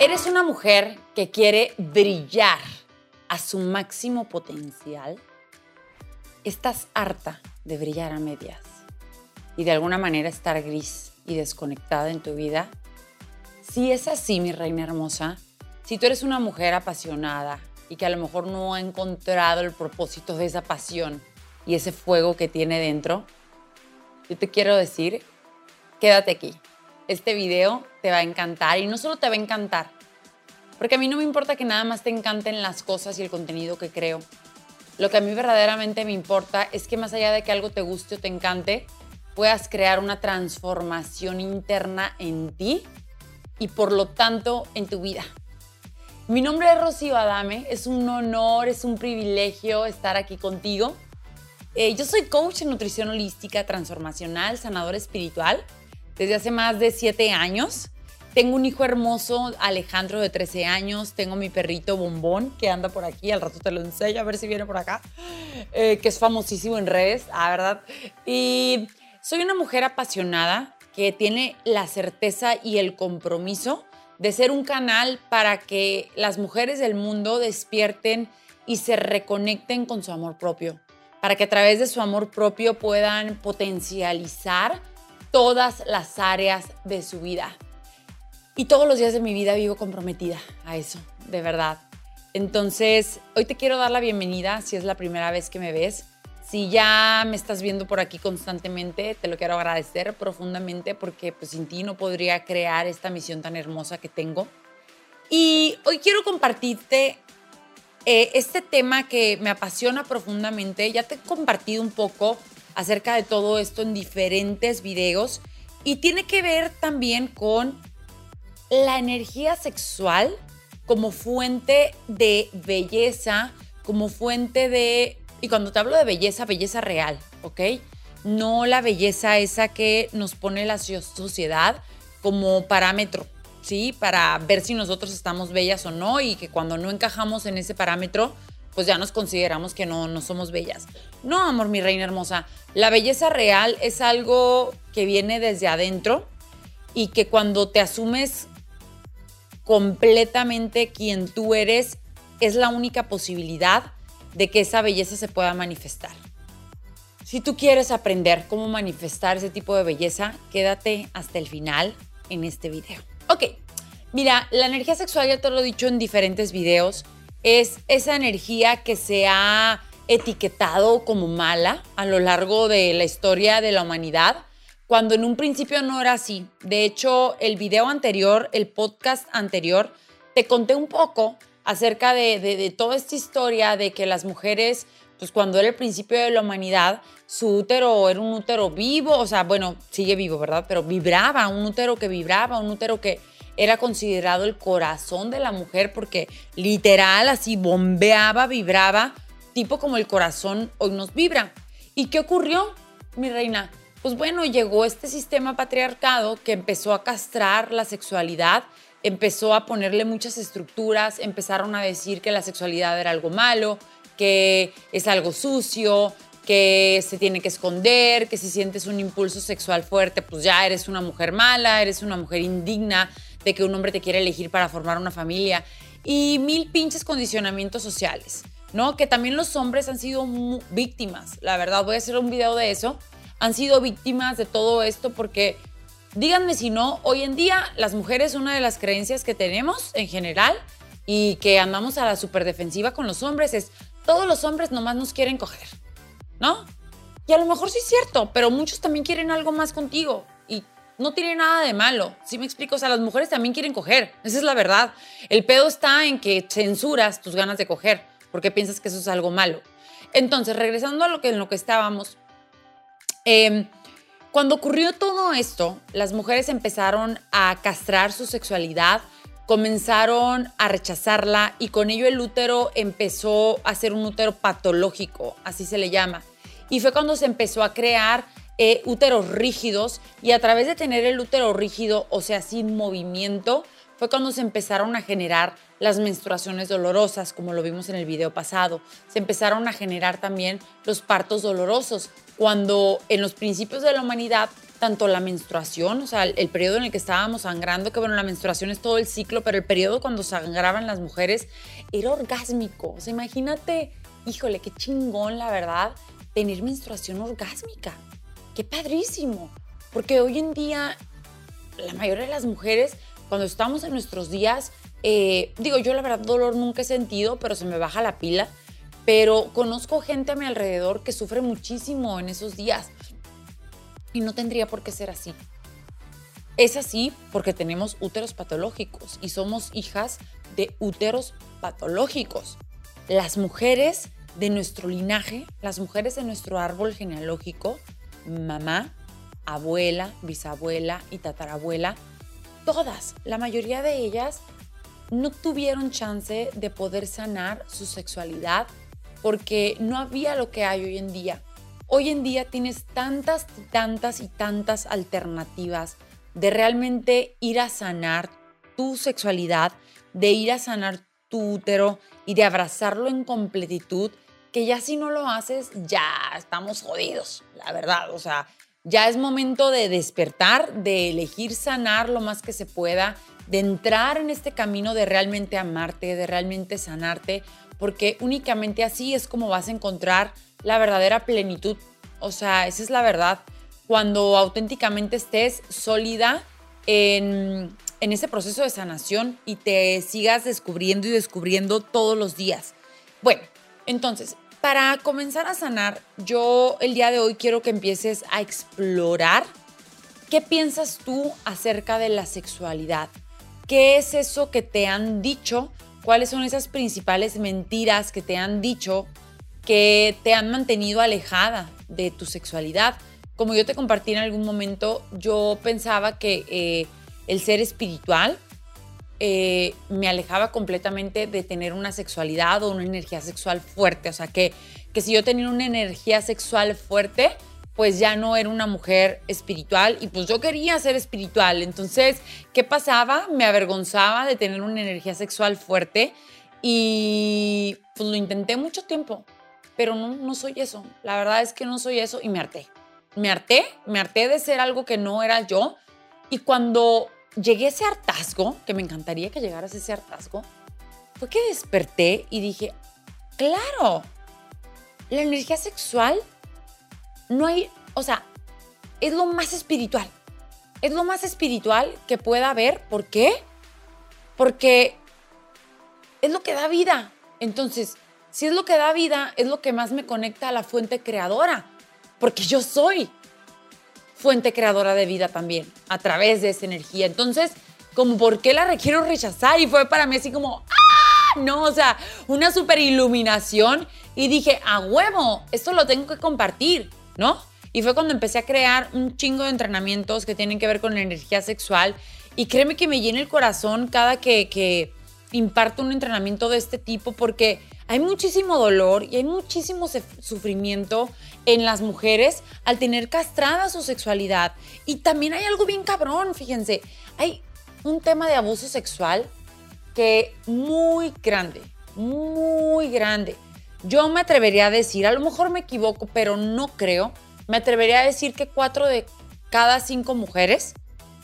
Eres una mujer que quiere brillar a su máximo potencial. Estás harta de brillar a medias y de alguna manera estar gris y desconectada en tu vida. Si es así, mi reina hermosa, si tú eres una mujer apasionada y que a lo mejor no ha encontrado el propósito de esa pasión y ese fuego que tiene dentro, yo te quiero decir, quédate aquí. Este video te va a encantar y no solo te va a encantar, porque a mí no me importa que nada más te encanten las cosas y el contenido que creo. Lo que a mí verdaderamente me importa es que más allá de que algo te guste o te encante, puedas crear una transformación interna en ti y por lo tanto en tu vida. Mi nombre es Rocío Adame, es un honor, es un privilegio estar aquí contigo. Eh, yo soy coach en nutrición holística, transformacional, sanador espiritual desde hace más de siete años. Tengo un hijo hermoso, Alejandro, de 13 años. Tengo mi perrito Bombón, que anda por aquí. Al rato te lo enseño, a ver si viene por acá. Eh, que es famosísimo en redes, ah, ¿verdad? Y soy una mujer apasionada que tiene la certeza y el compromiso de ser un canal para que las mujeres del mundo despierten y se reconecten con su amor propio. Para que a través de su amor propio puedan potencializar todas las áreas de su vida. Y todos los días de mi vida vivo comprometida a eso, de verdad. Entonces, hoy te quiero dar la bienvenida si es la primera vez que me ves. Si ya me estás viendo por aquí constantemente, te lo quiero agradecer profundamente porque pues, sin ti no podría crear esta misión tan hermosa que tengo. Y hoy quiero compartirte eh, este tema que me apasiona profundamente. Ya te he compartido un poco acerca de todo esto en diferentes videos y tiene que ver también con la energía sexual como fuente de belleza, como fuente de... Y cuando te hablo de belleza, belleza real, ¿ok? No la belleza esa que nos pone la sociedad como parámetro, ¿sí? Para ver si nosotros estamos bellas o no y que cuando no encajamos en ese parámetro, pues ya nos consideramos que no, no somos bellas. No, amor, mi reina hermosa. La belleza real es algo que viene desde adentro y que cuando te asumes completamente quien tú eres, es la única posibilidad de que esa belleza se pueda manifestar. Si tú quieres aprender cómo manifestar ese tipo de belleza, quédate hasta el final en este video. Ok, mira, la energía sexual ya te lo he dicho en diferentes videos es esa energía que se ha etiquetado como mala a lo largo de la historia de la humanidad, cuando en un principio no era así. De hecho, el video anterior, el podcast anterior, te conté un poco acerca de, toda esta historia de que las mujeres, pues cuando era el principio de la humanidad, su útero era un útero vivo, o sea, bueno, sigue vivo, ¿verdad? Pero vibraba, un útero que vibraba, un útero que era considerado el corazón de la mujer porque literal así bombeaba, vibraba, tipo como el corazón hoy nos vibra. ¿Y qué ocurrió, mi reina? Pues bueno, llegó este sistema patriarcado que empezó a castrar la sexualidad, empezó a ponerle muchas estructuras, empezaron a decir que la sexualidad era algo malo, que es algo sucio, que se tiene que esconder, que si sientes un impulso sexual fuerte, pues ya eres una mujer mala, eres una mujer indigna, de que un hombre te quiere elegir para formar una familia y mil pinches condicionamientos sociales, ¿no? Que también los hombres han sido víctimas, la verdad, voy a hacer un video de eso, han sido víctimas de todo esto porque, díganme si no, hoy en día las mujeres, una de las creencias que tenemos en general y que andamos a la superdefensiva con los hombres es, todos los hombres nomás nos quieren coger, ¿no? Y a lo mejor sí es cierto, pero muchos también quieren algo más contigo. Y no tiene nada de malo. ¿Sí me explico? O sea, las mujeres también quieren coger. Esa es la verdad. El pedo está en que censuras tus ganas de coger porque piensas que eso es algo malo. Entonces, regresando a lo que, en lo que estábamos, em, cuando ocurrió todo esto, las mujeres empezaron a castrar su sexualidad, comenzaron a rechazarla y con ello el útero empezó a ser un útero patológico, así se le llama. Y fue cuando se empezó a crear eh, úteros rígidos y a través de tener el útero rígido, o sea, sin movimiento, fue cuando se empezaron a generar las menstruaciones dolorosas, como lo vimos en el video pasado. Se empezaron a generar también los partos dolorosos, cuando en los principios de la humanidad tanto la menstruación, o sea, el, periodo en el que estábamos sangrando, que bueno, la menstruación es todo el ciclo, pero el periodo cuando sangraban las mujeres era orgásmico. O sea, imagínate, híjole, qué chingón, la verdad, tener menstruación orgásmica. Qué padrísimo. Porque hoy en día, la mayoría de las mujeres, cuando estamos en nuestros días, eh, digo, yo la verdad dolor nunca he sentido, pero se me baja la pila. Pero conozco gente a mi alrededor que sufre muchísimo en esos días y no tendría por qué ser así. Es así porque tenemos úteros patológicos y somos hijas de úteros patológicos. Las mujeres de nuestro linaje, las mujeres de nuestro árbol genealógico, mamá, abuela, bisabuela y tatarabuela, todas, la mayoría de ellas no tuvieron chance de poder sanar su sexualidad porque no había lo que hay hoy en día. Hoy en día tienes tantas, tantas y tantas alternativas de realmente ir a sanar tu sexualidad, de ir a sanar tu útero y de abrazarlo en completitud, que ya si no lo haces, ya estamos jodidos, la verdad. O sea, ya es momento de despertar, de elegir sanar lo más que se pueda, de entrar en este camino de realmente amarte, de realmente sanarte, porque únicamente así es como vas a encontrar la verdadera plenitud. O sea, esa es la verdad. Cuando auténticamente estés sólida en, en ese proceso de sanación y te sigas descubriendo y descubriendo todos los días. Bueno, entonces, para comenzar a sanar, yo el día de hoy quiero que empieces a explorar qué piensas tú acerca de la sexualidad. ¿Qué es eso que te han dicho? ¿Cuáles son esas principales mentiras que te han dicho que te han mantenido alejada de tu sexualidad. Como yo te compartí en algún momento, yo pensaba que eh, el ser espiritual eh, me alejaba completamente de tener una sexualidad o una energía sexual fuerte. O sea, que, que si yo tenía una energía sexual fuerte, pues ya no era una mujer espiritual y pues yo quería ser espiritual. Entonces, ¿qué pasaba? Me avergonzaba de tener una energía sexual fuerte y pues lo intenté mucho tiempo pero no, no soy eso. La verdad es que no soy eso y me harté. Me harté, me harté de ser algo que no era yo. Y cuando llegué a ese hartazgo, que me encantaría que llegaras a ese hartazgo, fue que desperté y dije, claro, la energía sexual no hay, o sea, es lo más espiritual. Es lo más espiritual que pueda haber. ¿Por qué? Porque es lo que da vida. Entonces, si es lo que da vida, es lo que más me conecta a la fuente creadora, porque yo soy fuente creadora de vida también, a través de esa energía. Entonces, como, ¿por qué la requiero rechazar? Y fue para mí así como, ¡ah! No, o sea, una super iluminación. Y dije, a huevo, esto lo tengo que compartir, ¿no? Y fue cuando empecé a crear un chingo de entrenamientos que tienen que ver con la energía sexual. Y créeme que me llena el corazón cada que, que imparto un entrenamiento de este tipo porque hay muchísimo dolor y hay muchísimo sufrimiento en las mujeres al tener castrada su sexualidad. Y también hay algo bien cabrón, fíjense, hay un tema de abuso sexual que muy grande, muy grande. Yo me atrevería a decir, a lo mejor me equivoco, pero no creo, me atrevería a decir que cuatro de cada cinco mujeres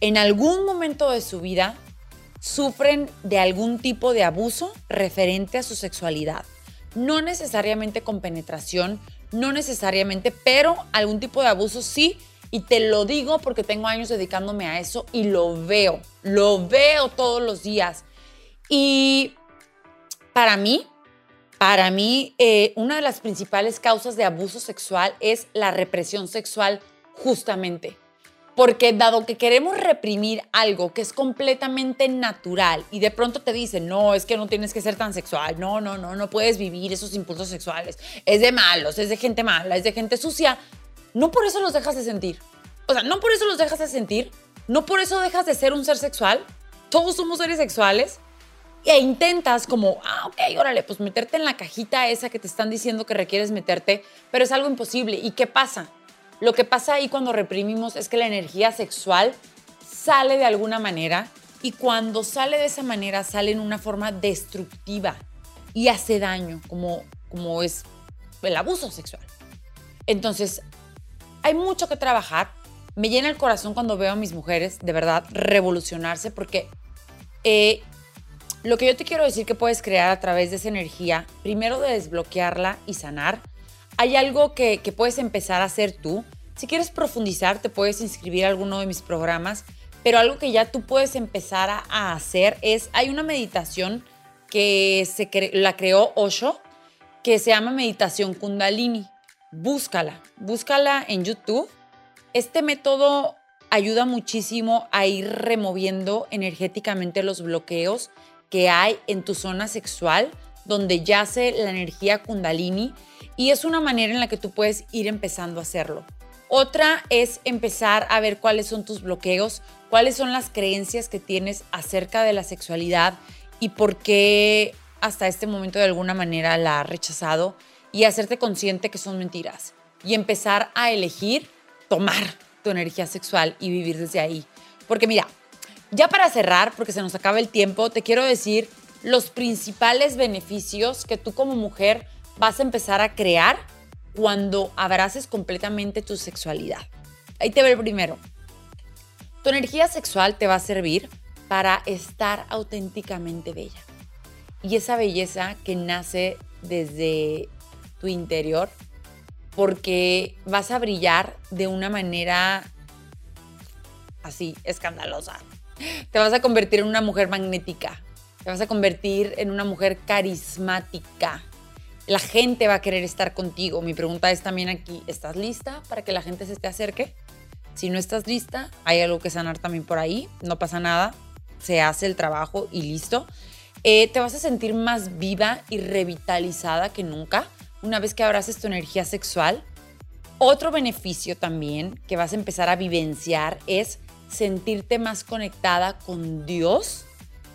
en algún momento de su vida sufren de algún tipo de abuso referente a su sexualidad. No necesariamente con penetración, no necesariamente, pero algún tipo de abuso sí. Y te lo digo porque tengo años dedicándome a eso y lo veo, lo veo todos los días. Y para mí, para mí, eh, una de las principales causas de abuso sexual es la represión sexual justamente. Porque dado que queremos reprimir algo que es completamente natural y de pronto te dicen, no, es que no tienes que ser tan sexual, no, no, no, no puedes vivir esos impulsos sexuales, es de malos, es de gente mala, es de gente sucia, no por eso los dejas de sentir. O sea, no por eso los dejas de sentir, no por eso dejas de ser un ser sexual, todos somos seres sexuales, e intentas como, ah, ok, órale, pues meterte en la cajita esa que te están diciendo que requieres meterte, pero es algo imposible. ¿Y qué pasa? Lo que pasa ahí cuando reprimimos es que la energía sexual sale de alguna manera y cuando sale de esa manera sale en una forma destructiva y hace daño, como, como es el abuso sexual. Entonces, hay mucho que trabajar. me llena el corazón cuando veo a mis mujeres de verdad revolucionarse porque lo que yo te quiero decir que puedes crear a través de esa energía, primero de desbloquearla y sanar, hay algo que, que puedes empezar a hacer tú. Si quieres profundizar, te puedes inscribir a alguno de mis programas, pero algo que ya tú puedes empezar a, hacer es, hay una meditación que se la creó Osho, que se llama meditación kundalini. Búscala, búscala en YouTube. Este método ayuda muchísimo a ir removiendo energéticamente los bloqueos que hay en tu zona sexual, donde yace la energía kundalini, y es una manera en la que tú puedes ir empezando a hacerlo. Otra es empezar a ver cuáles son tus bloqueos, cuáles son las creencias que tienes acerca de la sexualidad y por qué hasta este momento de alguna manera la has rechazado y hacerte consciente que son mentiras y empezar a elegir tomar tu energía sexual y vivir desde ahí. Porque mira, ya para cerrar, porque se nos acaba el tiempo, te quiero decir los principales beneficios que tú como mujer vas a empezar a crear cuando abraces completamente tu sexualidad. Ahí te ve el primero. Tu energía sexual te va a servir para estar auténticamente bella. Y esa belleza que nace desde tu interior, porque vas a brillar de una manera así, escandalosa. Te vas a convertir en una mujer magnética, te vas a convertir en una mujer carismática. La gente va a querer estar contigo. Mi pregunta es también aquí, ¿estás lista para que la gente se te acerque? Si no estás lista, hay algo que sanar también por ahí, no pasa nada, se hace el trabajo y listo. Eh, te vas a sentir más viva y revitalizada que nunca una vez que abraces tu energía sexual. Otro beneficio también que vas a empezar a vivenciar es sentirte más conectada con Dios,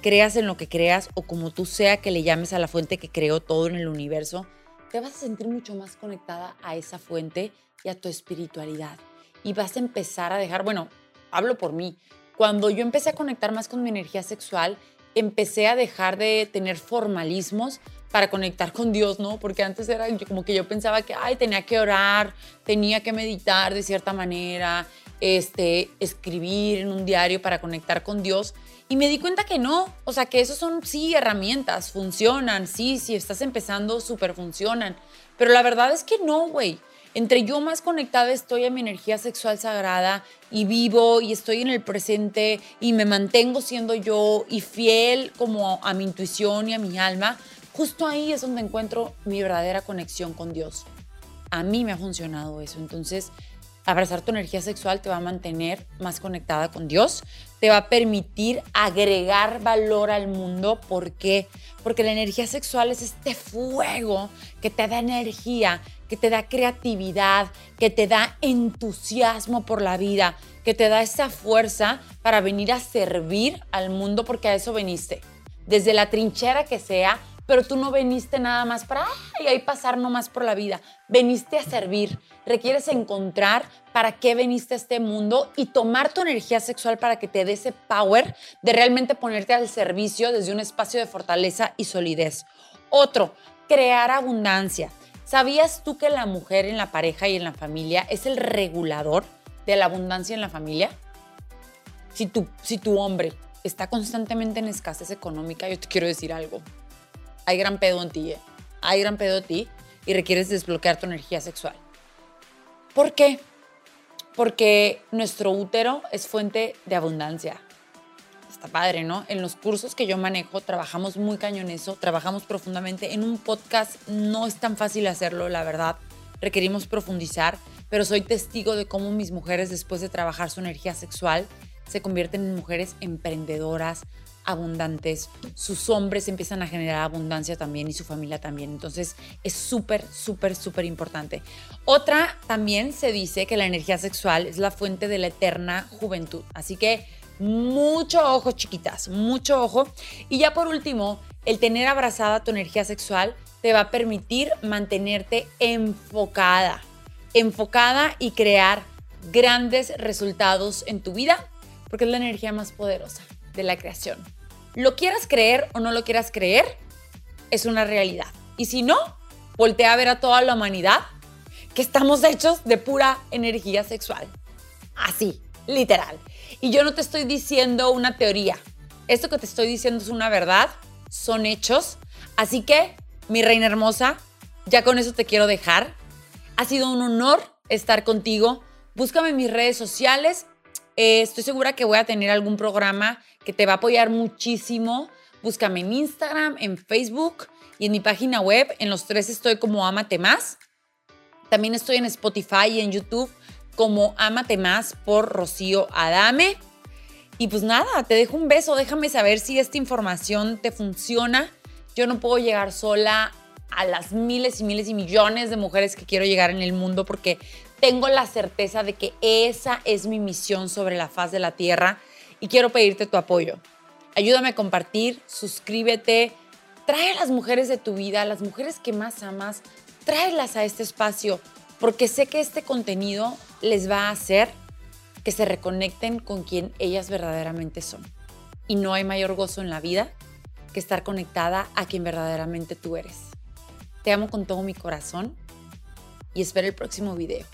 creas en lo que creas o como tú sea que le llames a la fuente que creó todo en el universo, te vas a sentir mucho más conectada a esa fuente y a tu espiritualidad. Y vas a empezar a dejar, bueno, hablo por mí, cuando yo empecé a conectar más con mi energía sexual, empecé a dejar de tener formalismos para conectar con Dios, ¿no? Porque antes era como que yo pensaba que, ay, tenía que orar, tenía que meditar de cierta manera, este, escribir en un diario para conectar con Dios. Y me di cuenta que no, o sea, que esos son, sí, herramientas, funcionan, sí, si estás empezando, súper funcionan. Pero la verdad es que no, güey. Entre yo más conectada estoy a mi energía sexual sagrada y vivo y estoy en el presente y me mantengo siendo yo y fiel como a mi intuición y a mi alma, justo ahí es donde encuentro mi verdadera conexión con Dios. A mí me ha funcionado eso. Entonces, abrazar tu energía sexual te va a mantener más conectada con Dios, te va a permitir agregar valor al mundo. ¿Por qué? Porque la energía sexual es este fuego que te da energía, que te da creatividad, que te da entusiasmo por la vida, que te da esa fuerza para venir a servir al mundo porque a eso veniste. Desde la trinchera que sea, pero tú no veniste nada más para ay, ahí pasar nomás por la vida. Veniste a servir. Requieres encontrar para qué veniste a este mundo y tomar tu energía sexual para que te dé ese power de realmente ponerte al servicio desde un espacio de fortaleza y solidez. Otro, crear abundancia. ¿Sabías tú que la mujer en la pareja y en la familia es el regulador de la abundancia en la familia? Si tu, si tu hombre está constantemente en escasez económica, yo te quiero decir algo hay gran pedo en ti, ¿eh? hay gran pedo en ti y requieres desbloquear tu energía sexual. ¿Por qué? Porque nuestro útero es fuente de abundancia. Está padre, ¿no? En los cursos que yo manejo trabajamos muy cañón eso, trabajamos profundamente. En un podcast no es tan fácil hacerlo, la verdad. Requerimos profundizar, pero soy testigo de cómo mis mujeres después de trabajar su energía sexual se convierten en mujeres emprendedoras, abundantes, sus hombres empiezan a generar abundancia también y su familia también. Entonces es súper, súper, súper importante. Otra también se dice que la energía sexual es la fuente de la eterna juventud. Así que mucho ojo, chiquitas, mucho ojo. Y ya por último, el tener abrazada tu energía sexual te va a permitir mantenerte enfocada, enfocada y crear grandes resultados en tu vida, porque es la energía más poderosa de la creación. Lo quieras creer o no lo quieras creer, es una realidad. Y si no, voltea a ver a toda la humanidad que estamos hechos de pura energía sexual. Así, literal. Y yo no te estoy diciendo una teoría. Esto que te estoy diciendo es una verdad, son hechos. Así que, mi reina hermosa, ya con eso te quiero dejar. Ha sido un honor estar contigo. Búscame en mis redes sociales. Eh, estoy segura que voy a tener algún programa que te va a apoyar muchísimo. Búscame en Instagram, en Facebook y en mi página web. En los tres estoy como Amate Más. También estoy en Spotify y en YouTube como Amate Más por Rocío Adame. Y pues nada, te dejo un beso. Déjame saber si esta información te funciona. Yo no puedo llegar sola a las miles y miles y millones de mujeres que quiero llegar en el mundo porque tengo la certeza de que esa es mi misión sobre la faz de la tierra y quiero pedirte tu apoyo. Ayúdame a compartir, suscríbete, trae a las mujeres de tu vida, a las mujeres que más amas, tráelas a este espacio porque sé que este contenido les va a hacer que se reconecten con quien ellas verdaderamente son. Y no hay mayor gozo en la vida que estar conectada a quien verdaderamente tú eres. Te amo con todo mi corazón y espero el próximo video.